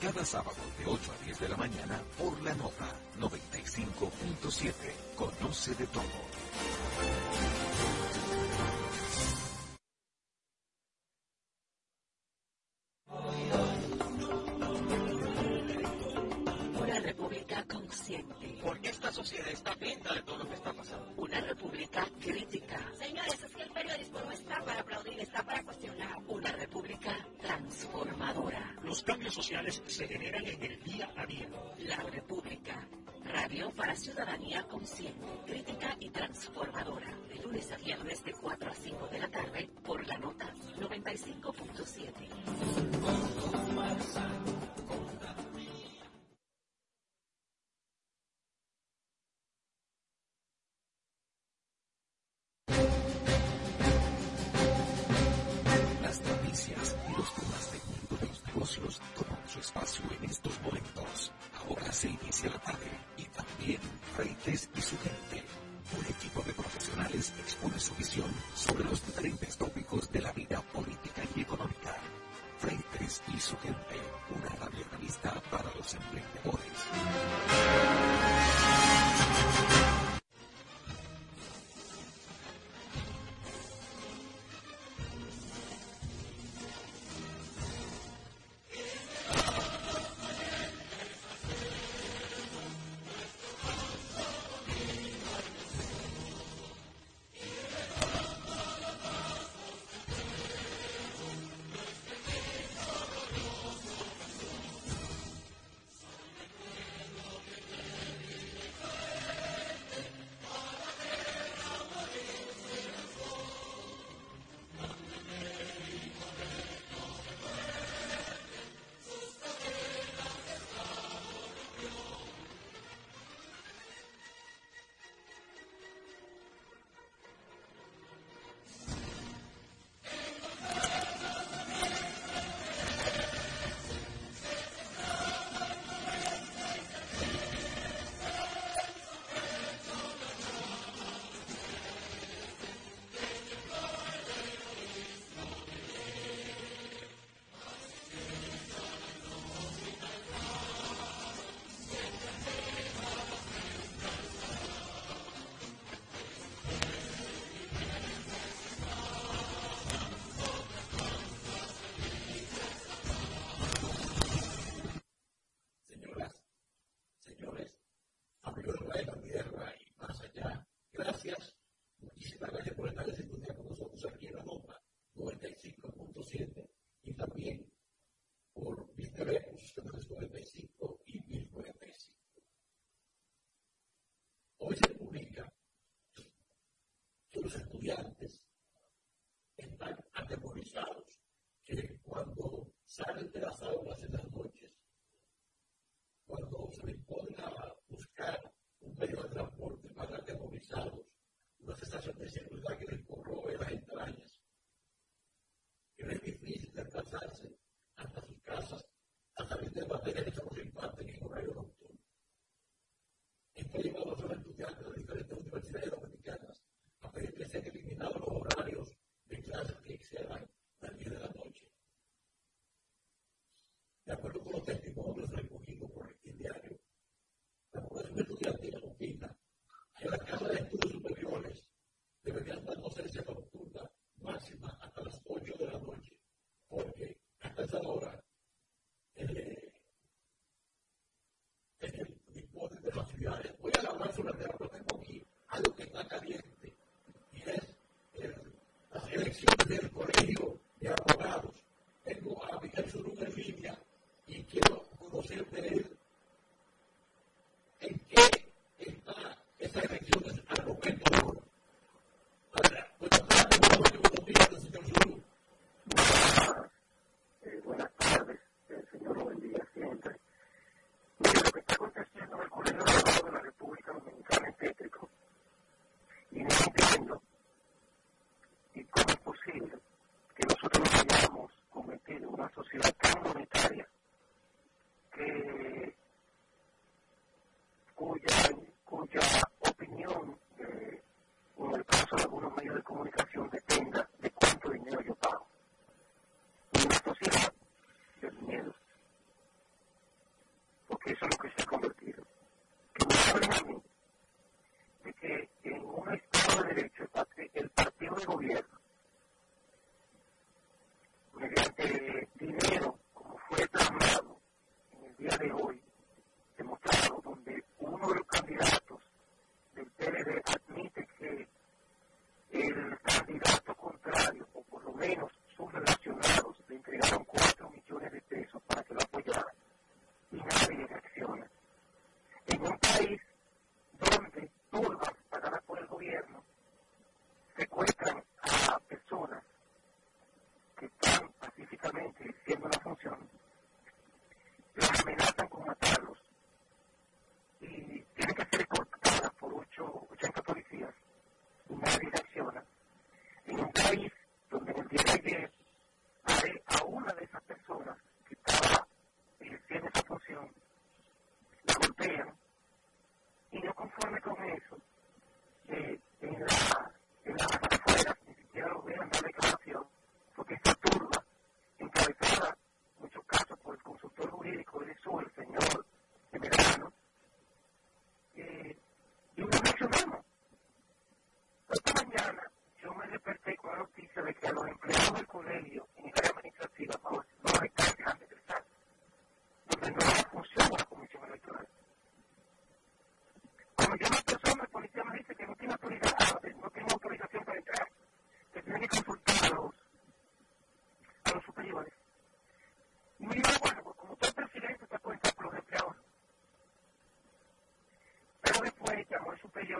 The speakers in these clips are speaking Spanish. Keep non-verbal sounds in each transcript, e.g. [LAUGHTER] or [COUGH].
Cada sábado de 8 a 10 de la mañana por la nota 95.7. Conoce de todo. para se inicia la tarde y también Freites y su gente.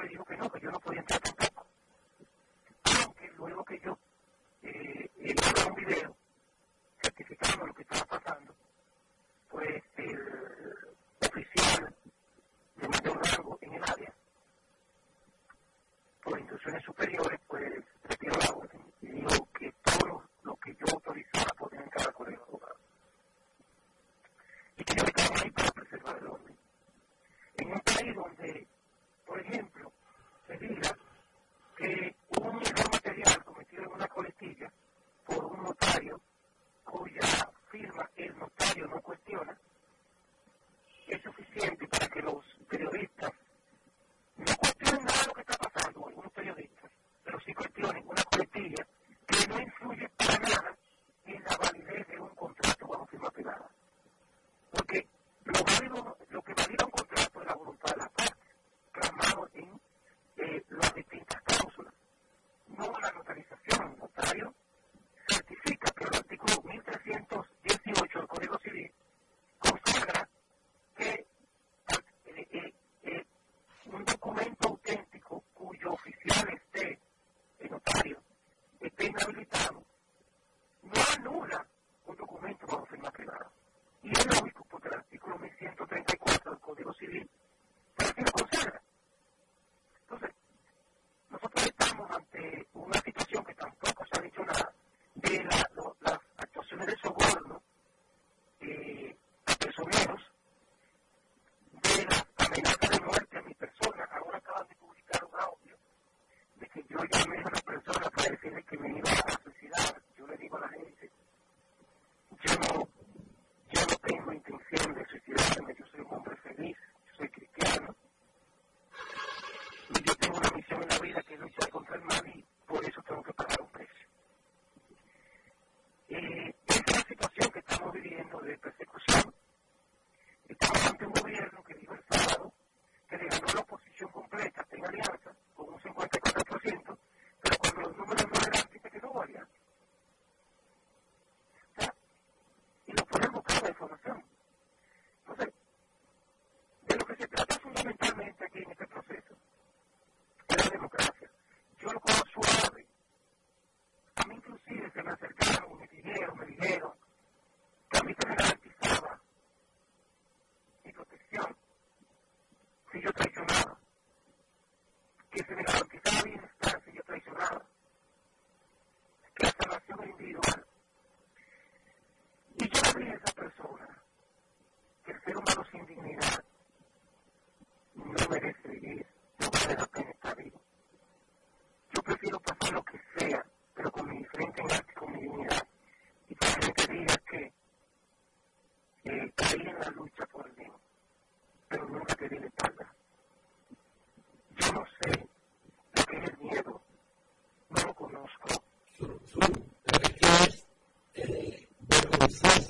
le dijo que no, que yo no podía entrar tampoco. Aunque luego que yo early [LAUGHS] Thank you. Thank you.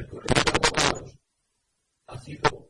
el correo de abogados. Ha sido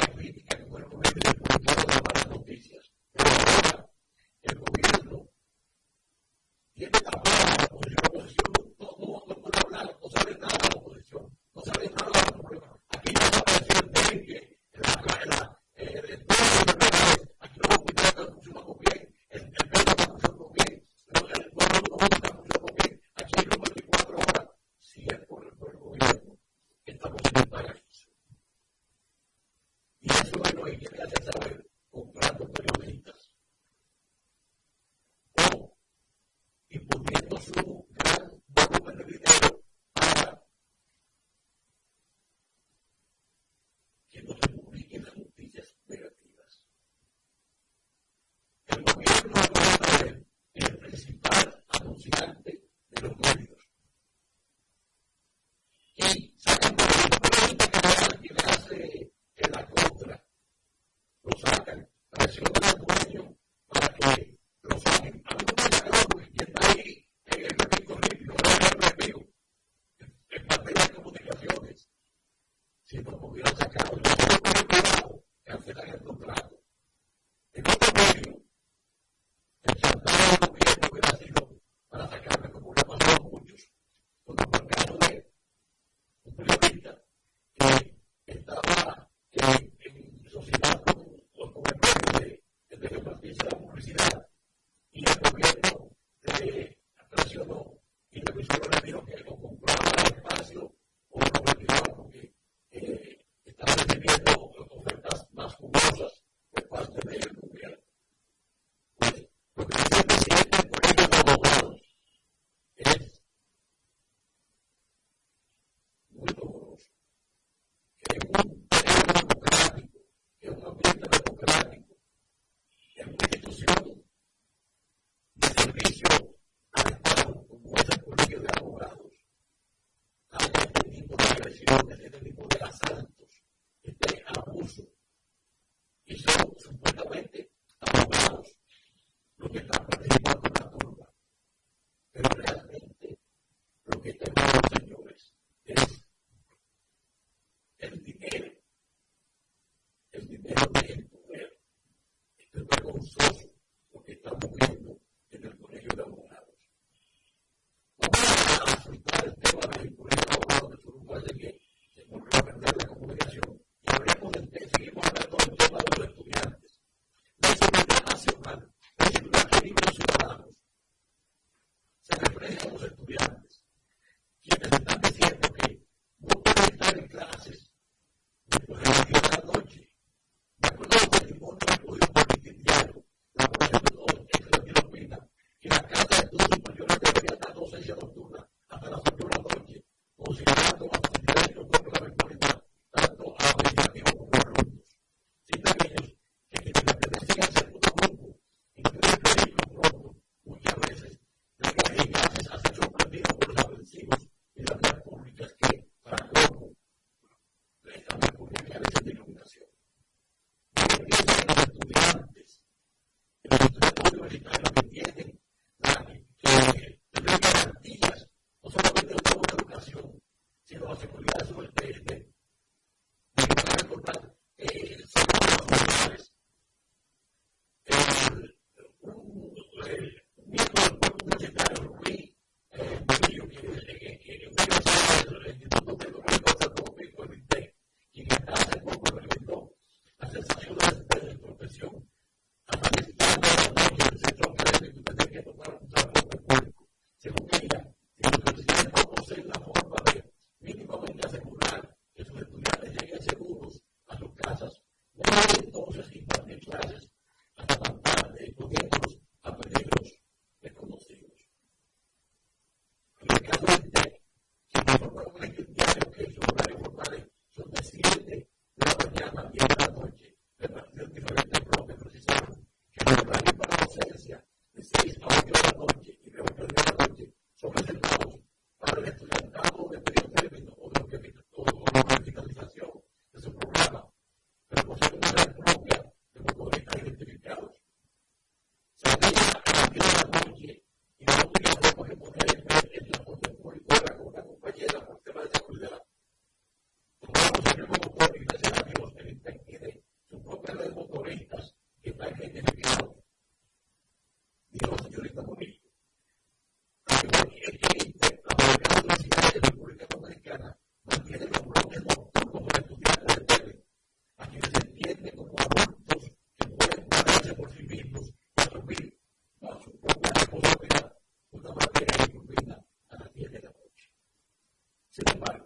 Goodbye.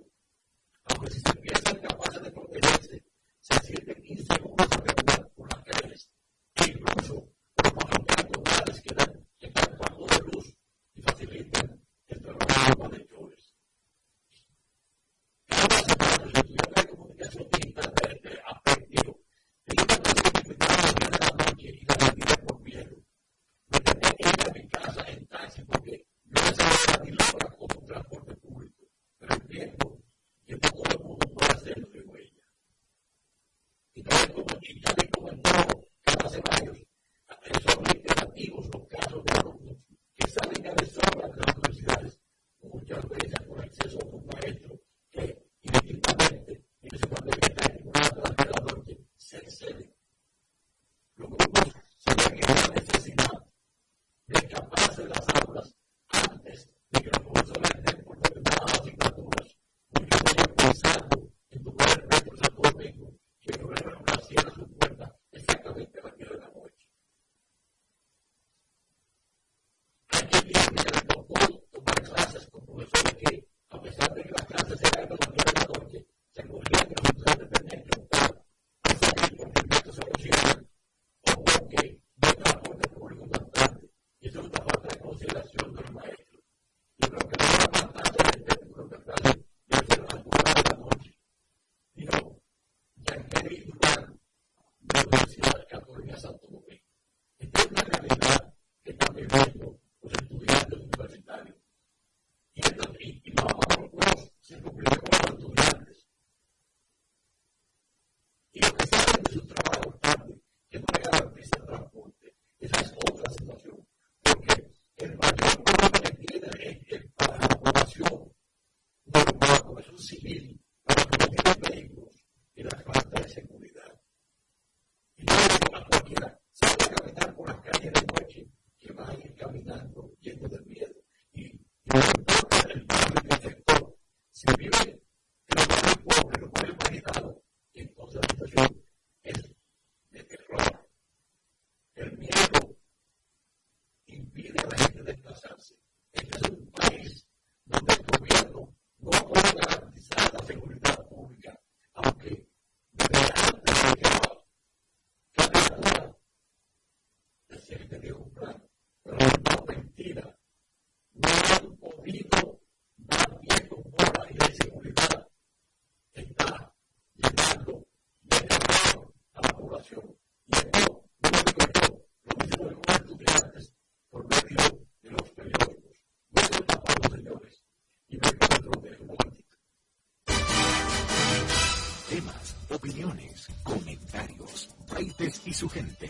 información y el no, no me contó lo mismo el joven Dupliantes por medio de los periódicos. No se tapamos, señores, y me encuentro de Romántica. Temas, opiniones, comentarios, raites y su gente.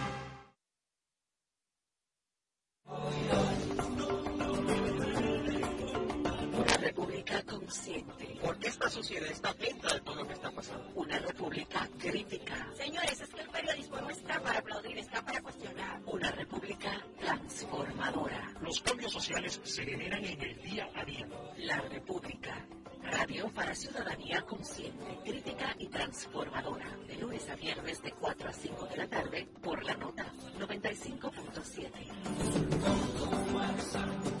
transformadora. Los cambios sociales se generan en el día a día. La República. Radio para ciudadanía consciente, crítica y transformadora. De lunes a viernes de 4 a 5 de la tarde por la nota 95.7.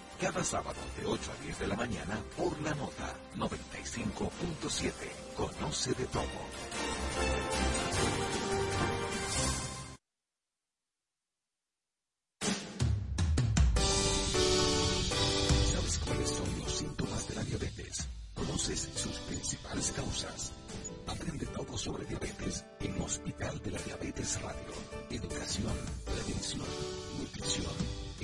cada sábado de 8 a 10 de la mañana por la nota 95.7. Conoce de todo. ¿Sabes cuáles son los síntomas de la diabetes? ¿Conoces sus principales causas? Aprende todo sobre diabetes en Hospital de la Diabetes Radio. Educación, prevención, nutrición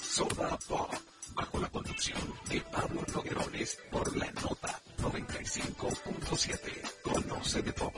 Soda Pop, bajo la conducción de Pablo Noguerones por la nota 95.7. Conoce de todo.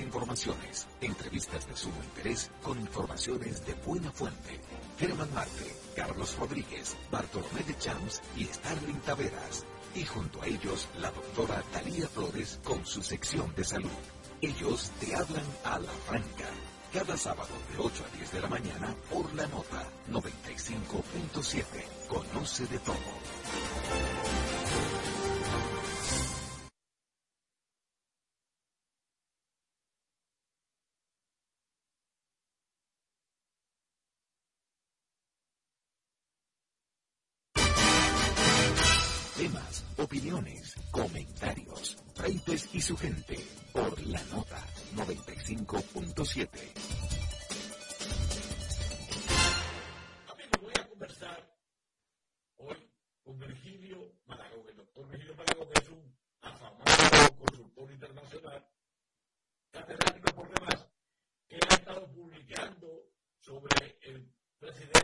informaciones, entrevistas de sumo interés con informaciones de buena fuente. Germán Marte, Carlos Rodríguez, Bartolomé de Champs y Starling Taveras. Y junto a ellos, la doctora Talía Flores con su sección de salud. Ellos te hablan a la franca. Cada sábado de 8 a 10 de la mañana por la nota 95.7. Conoce de todo. opiniones, comentarios, traites y su gente por la nota 95.7. Voy a conversar hoy con Virgilio Malagón, el doctor Virgilio Malagón, es un afamado consultor internacional, catedrático por demás, que ha estado publicando sobre el presidente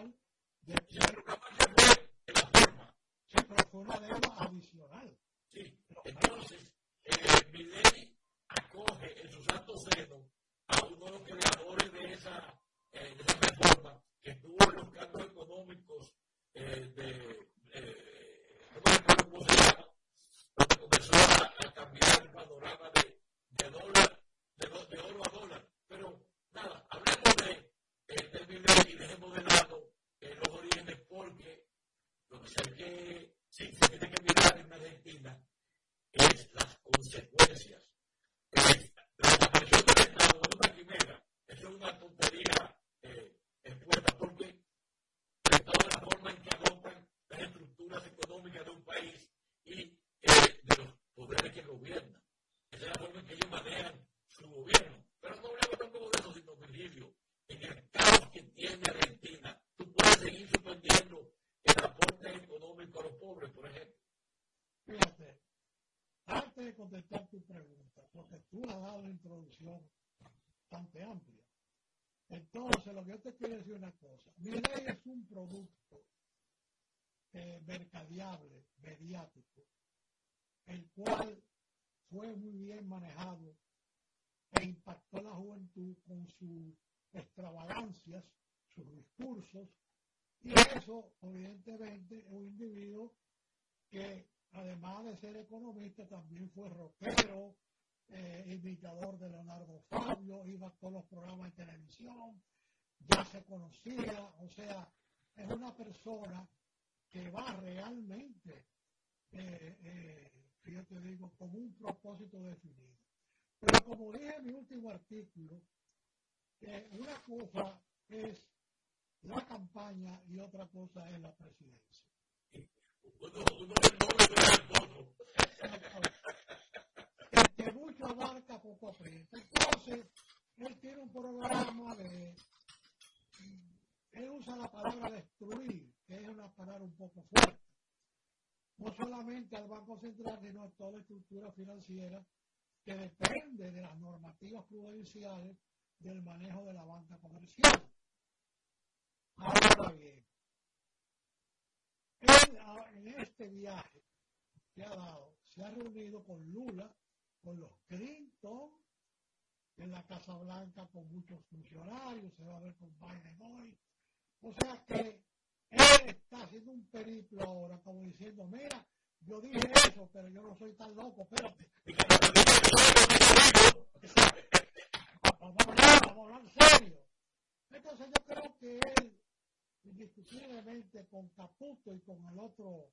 social ya, ya, nunca más se la forma, de algo adicional. Contestar tu pregunta, porque tú has dado una introducción bastante amplia. Entonces, lo que yo te quiero decir una cosa. Mi ley es un producto eh, mercadiable, mediático, el cual fue muy bien manejado e impactó a la juventud con sus extravagancias, sus discursos, y eso, evidentemente, es un individuo que, además de ser economista, también fue rockero, eh, imitador de Leonardo Fabio, iba a todos los programas de televisión, ya se conocía, o sea, es una persona que va realmente, eh, eh, yo te digo, con un propósito definido. Pero como dije en mi último artículo, una cosa es la campaña y otra cosa es la presidencia. El que mucho abarca poco aprieta. Entonces, él tiene un programa de... Él usa la palabra destruir, que es una palabra un poco fuerte. No solamente al Banco Central, sino a toda la estructura financiera que depende de las normativas prudenciales del manejo de la banca comercial. Ahora bien, en este viaje que ha dado, se ha reunido con Lula, con los Clinton, en la Casa Blanca con muchos funcionarios, se va a ver con Biden hoy. O sea que él está haciendo un periplo ahora, como diciendo, mira, yo dije eso, pero yo no soy tan loco, espérate. Vamos a hablar, vamos serio. Entonces yo creo que él, indiscutiblemente con Caputo y con el otro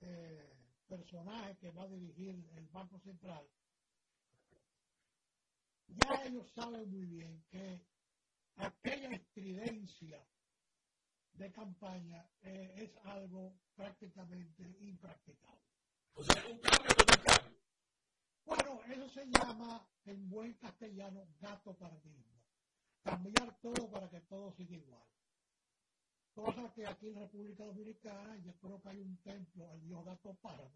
eh, personaje que va a dirigir el Banco Central, ya ellos saben muy bien que aquella estridencia de campaña eh, es algo prácticamente impracticable. O sea, un cambio con un cambio. Bueno, eso se llama en buen castellano gato paradigma. Cambiar todo para que todo siga igual. Cosa que aquí en República Dominicana, yo creo que hay un templo, el dios gato pardo,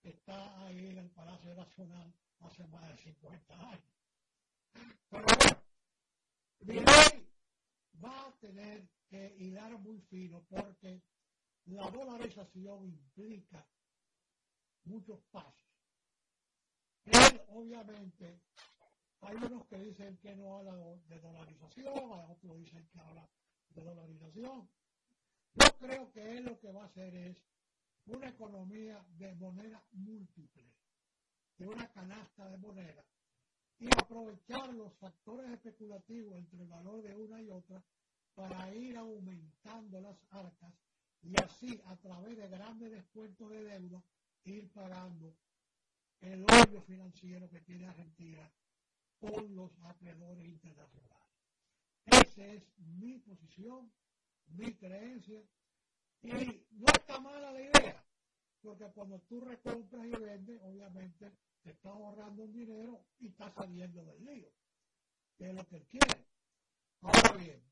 que está ahí en el Palacio Nacional hace más de 50 años. Pero bueno, mi ley va a tener que hilar muy fino porque la dolarización implica muchos pasos. Él, obviamente, hay unos que dicen que no habla de dolarización, hay otros dicen que habla de dolarización. Yo creo que él lo que va a hacer es una economía de moneda múltiple, de una canasta de moneda, y aprovechar los factores especulativos entre el valor de una y otra para ir aumentando las arcas y así a través de grandes descuentos de deuda ir pagando el hoyo financiero que tiene Argentina con los acreedores internacionales. Esa es mi posición, mi creencia y no está mala la idea, porque cuando tú recompras y vendes, obviamente te estás ahorrando un dinero y estás saliendo del lío, que es lo que él quiere. Ahora bien,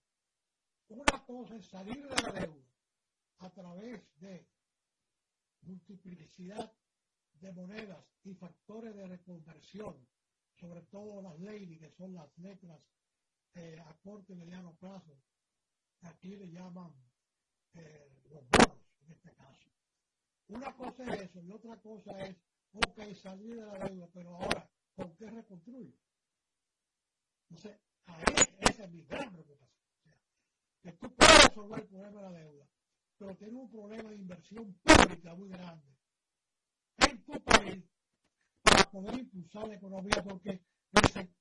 una cosa es salir de la deuda a través de multiplicidad de monedas y factores de reconversión, sobre todo las leyes, que son las letras eh, a corto y mediano plazo, aquí le llaman eh, los bonos en este caso. Una cosa es eso y otra cosa es, ok, salir de la deuda, pero ahora, ¿con qué reconstruyo? Entonces, ahí esa es mi gran preocupación. que tú puedes resolver el problema de la deuda, pero tienes un problema de inversión pública muy grande en tu país para poder impulsar la economía, porque el sector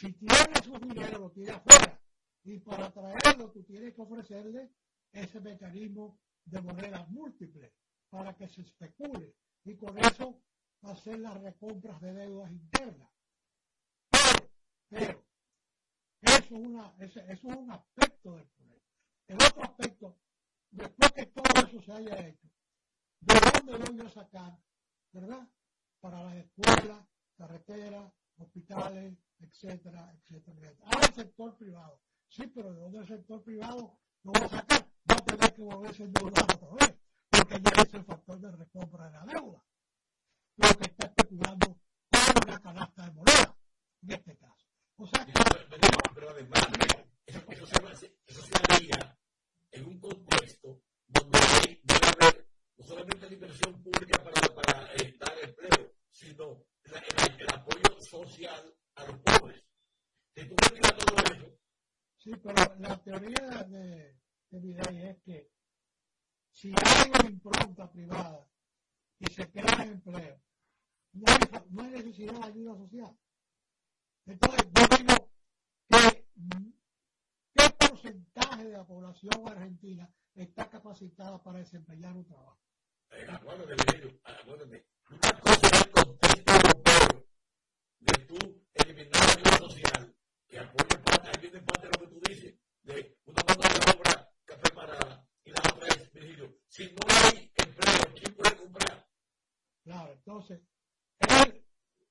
si tiene su dinero, lo tiene afuera, y para traerlo tú tienes que ofrecerle ese mecanismo de moneda múltiple para que se especule y con eso hacer las recompras de deudas internas. Pero, eso, es una, eso es un aspecto del problema. El otro aspecto, después que todo eso se haya hecho, ¿de dónde voy a sacar, verdad? Para las escuelas, carreteras, hospitales, etcétera, etcétera, etcétera. Ahora el sector privado. Sí, pero ¿de dónde el sector privado lo va a sacar? Va a tener que volverse endeudado otra vez, porque ya es el factor de recompra de la deuda. Lo que está especulando con una canasta de moneda, en este caso. O sea que... Pero además, eso, eso, se, eso se haría en un contexto donde hay, debe haber no solamente la inversión pública para, para eh, dar empleo, sino la, el, el, apoyo social a los pobres. Si tú retiras todo eso, Sí, pero la teoría de, de mi ley es que si hay una impronta privada y se crea empleo, no hay, no hay necesidad de ayuda social. Entonces, yo digo que qué porcentaje de la población argentina está capacitada para desempeñar un trabajo. Eh, acuérdate, acuérdate, una cosa es el contexto europeo de tú eliminar la ayuda social que apoya parte, ahí viene parte de lo que tú dices, de una mano de obra que preparada y la otra es, Virgilio, si no hay empleo, ¿quién puede comprar? Claro, entonces, él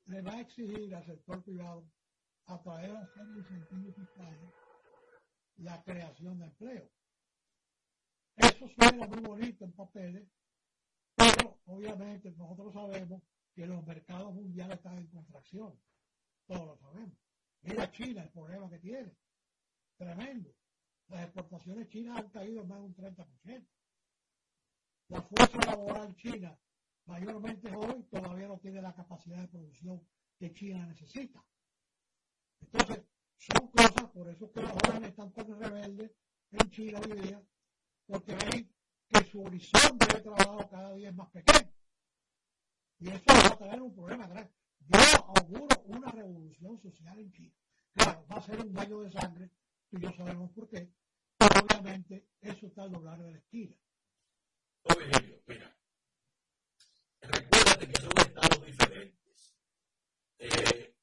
le va a exigir al sector privado a de hacer incentivos fiscales la creación de empleo. Eso suena muy bonito en papeles, pero obviamente nosotros sabemos que los mercados mundiales están en contracción. Todos lo sabemos. Mira China el problema que tiene. Tremendo. Las exportaciones chinas han caído más de un 30%. La fuerza laboral china, mayormente hoy, todavía no tiene la capacidad de producción que China necesita. Entonces, son cosas, por eso que los jóvenes están tan rebeldes en China hoy día, porque ven que su horizonte de trabajo cada día es más pequeño. Y eso va a traer un problema grande yo auguro una revolución social en China. Claro, va a ser un baño de sangre, y yo sabemos por qué, obviamente eso está al doblar de la esquina. Oye, mira, recuérdate que son estados diferentes. Eh,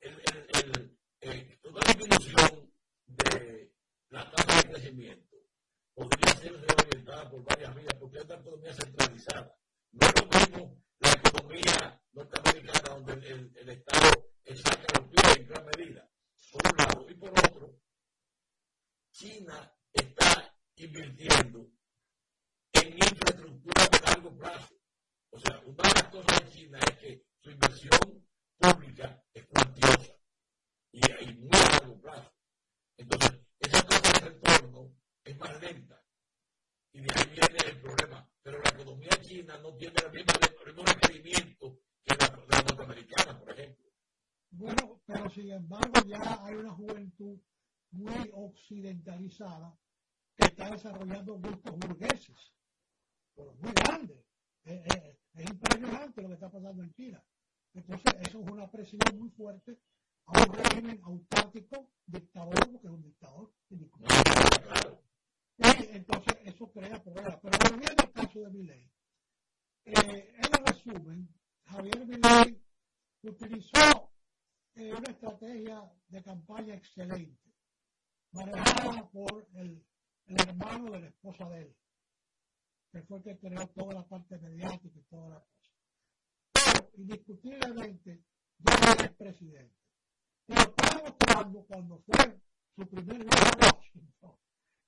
el, el, el, toda la disminución de la podría ser reorientada por varias vías, porque es una economía centralizada. No es lo mismo la economía norteamericana, donde el, el, Estado saca los pies en gran medida, por un lado, y por otro, China está invirtiendo en infraestructura de largo plazo. O sea, una de las cosas de China es que su inversión pública es cuantiosa y hay muy a largo plazo. Entonces, esa cosa de retorno es más lenta. Y de ahí viene el problema. Pero la economía china no tiene el mismo, el mismo requerimiento que la, la norteamericana, por ejemplo. Bueno, pero sin embargo ya hay una juventud muy occidentalizada que está desarrollando gustos burgueses, pero muy grandes. Es, es, es, impresionante lo que está pasando en China. Entonces, eso es una presión muy fuerte a un régimen autárquico, dictador, porque es un dictador. Claro. Y entonces eso crea problemas. Pero volviendo al caso de Miley, eh, en resumen, Javier Milei utilizó eh, una estrategia de campaña excelente, manejada por el, hermano de la esposa de él, que fue el que creó toda la parte mediática y toda la cosa. Pero, indiscutiblemente, ya es presidente. Y lo está cuando fue su primer viaje a Washington,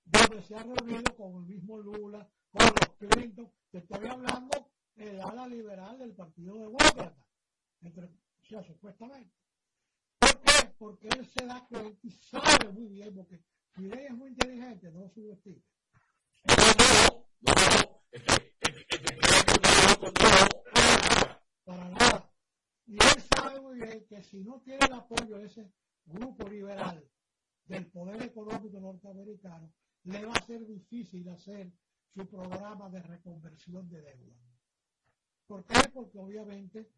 donde se ha reunido con el mismo Lula, con los Clinton, te estoy hablando el ala liberal del partido de Demócrata, entre, o sea, supuestamente. ¿Por qué? Porque él se da cuenta y sabe muy bien, porque Milei es muy inteligente, no subestime. No, no, no, es que, es que, es que para que si no tiene el apoyo de ese grupo liberal del poder económico norteamericano, le va a ser difícil hacer su programa de reconversión de deuda. ¿Por qué? Porque obviamente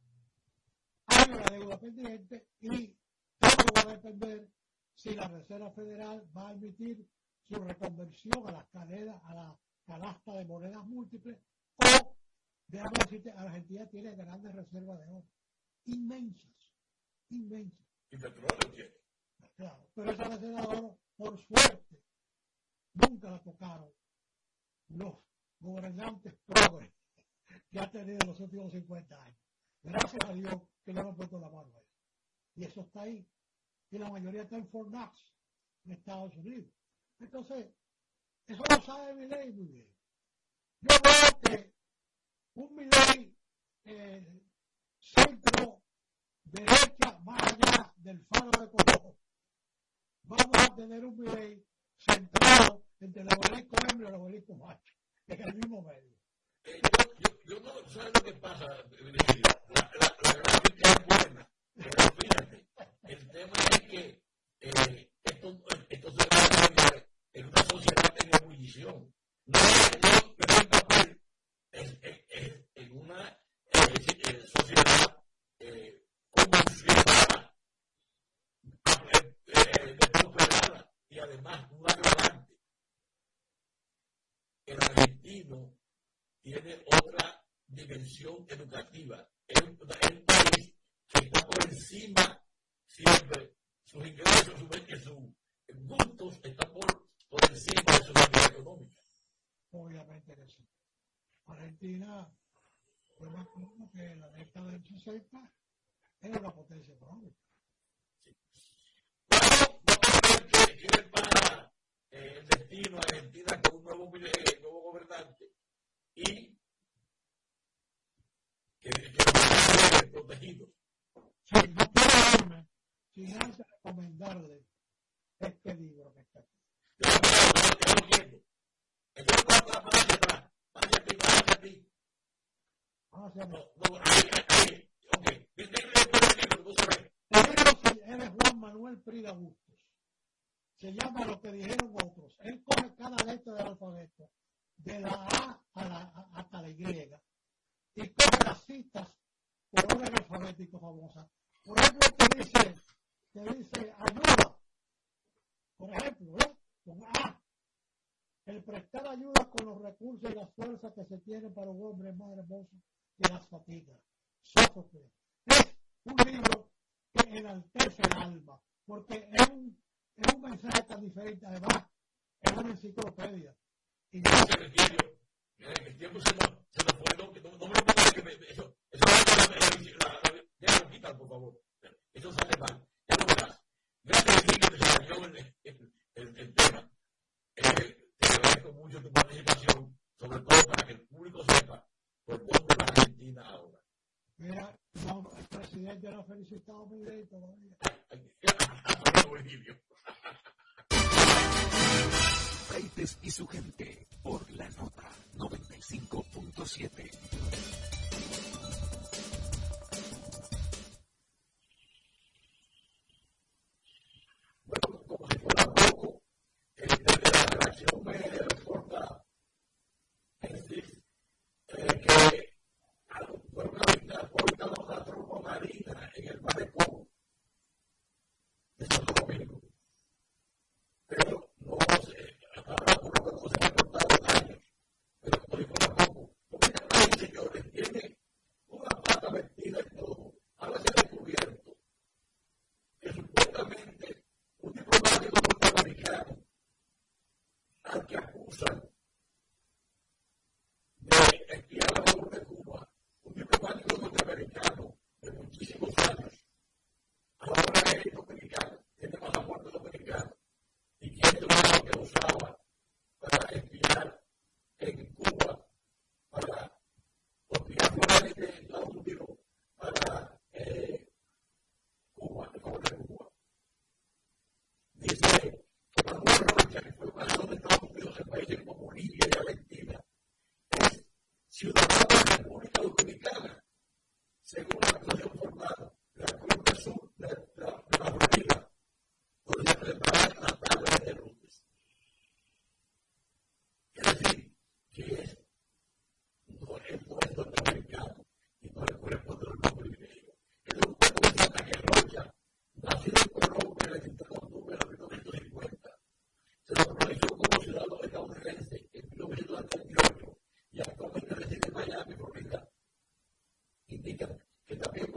hay una deuda pendiente y todo va a depender si la Reserva Federal va a emitir su reconversión a la escalera, a la canasta de monedas múltiples o, déjame decirte, Argentina tiene grandes reservas de oro, inmensas, inmensas. Y petróleo tiene. Claro, pero esa reserva de oro, por suerte, nunca la tocaron los gobernantes progres que ha tenido en los últimos 50 años. Gracias a Dios que le hemos puesto la mano a eso. Y eso está ahí. Y la mayoría está en Fort Knox, en Estados Unidos. Entonces, eso lo sabe mi ley muy bien. Yo veo que un Miley eh, centro derecha más allá del faro de color, vamos a tener un Miley centrado entre el obelisco hembra y el obelisco macho, en el mismo medio. Eh, yo, yo, no sé lo que pasa, la, la, la gráfica es buena, pero fíjate, el tema es que eh, esto, esto se va a cambiar en una sociedad en ebullición. No es el papel en una eh, sociedad era una potencia económica.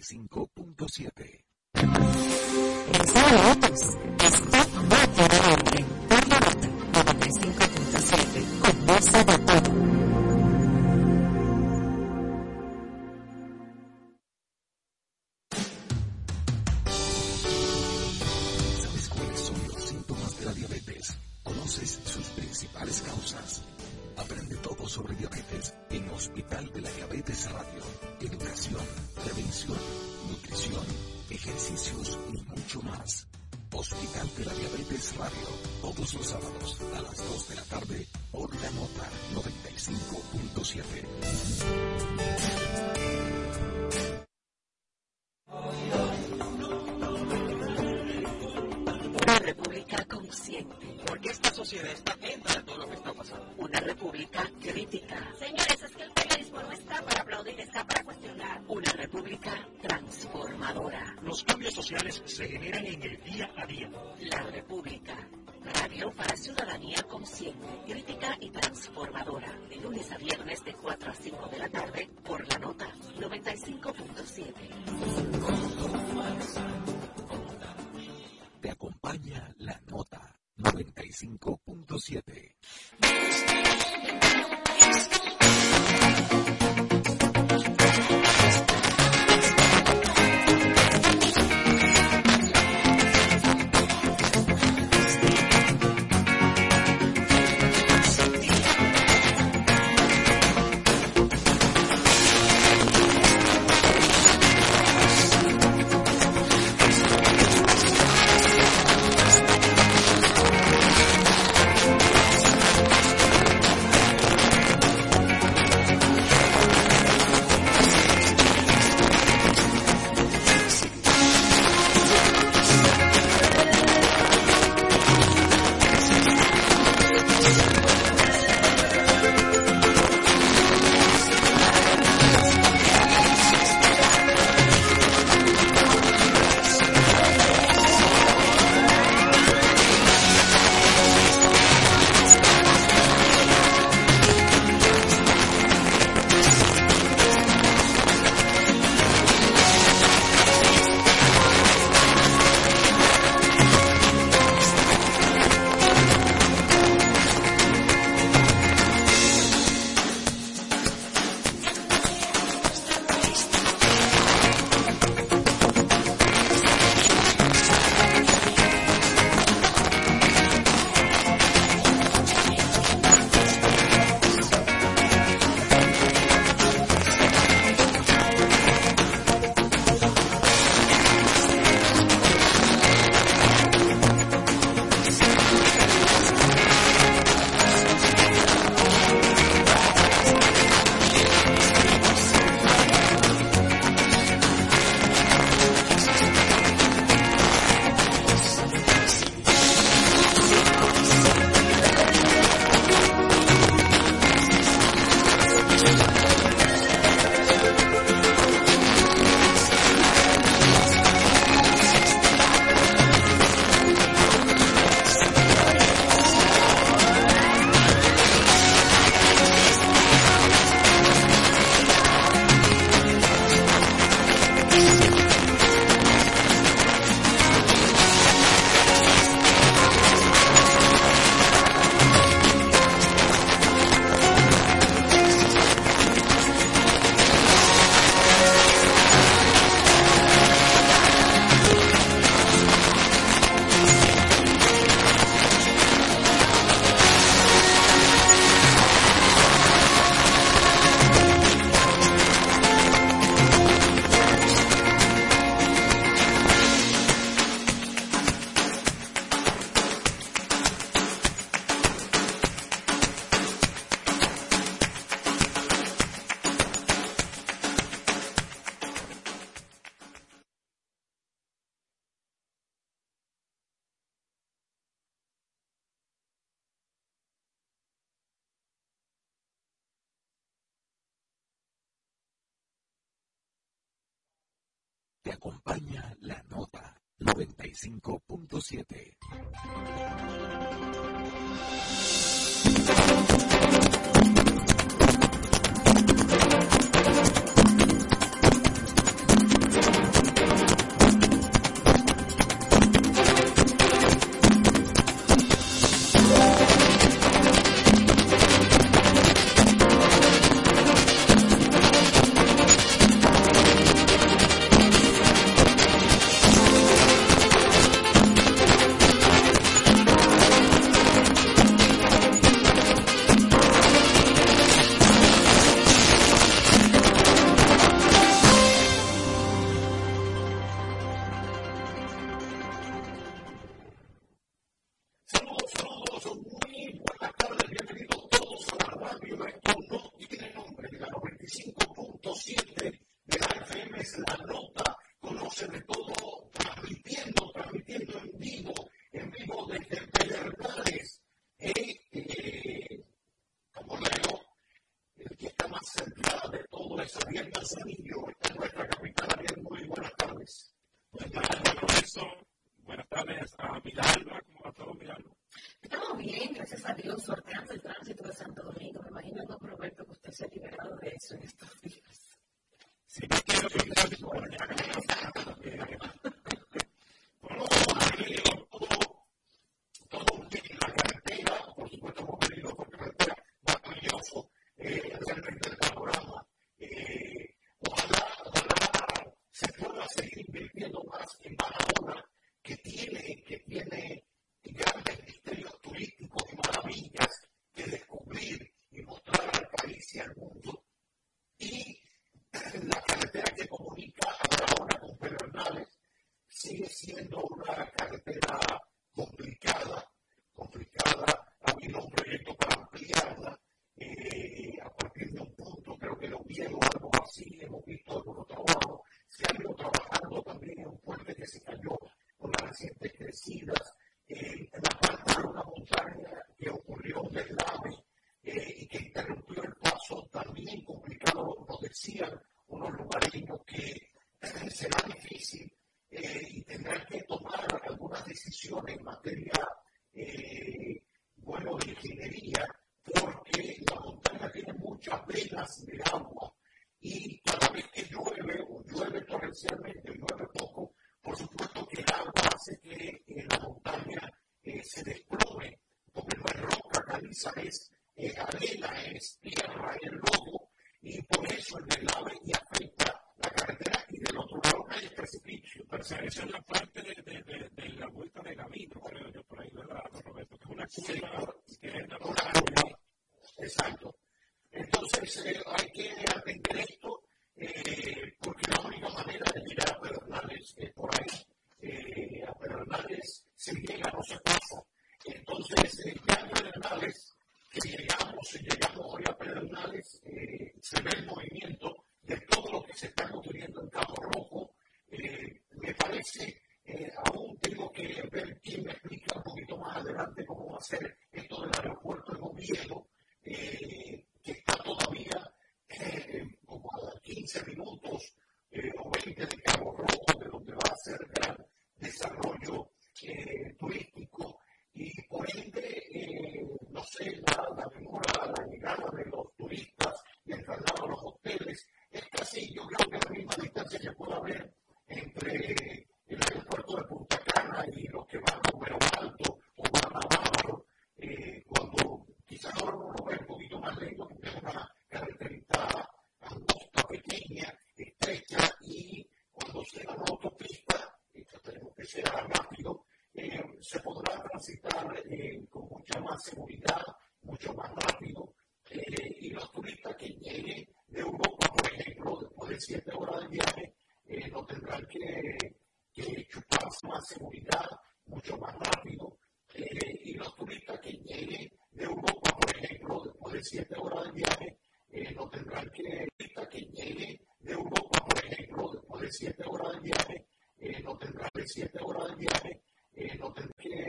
95.7.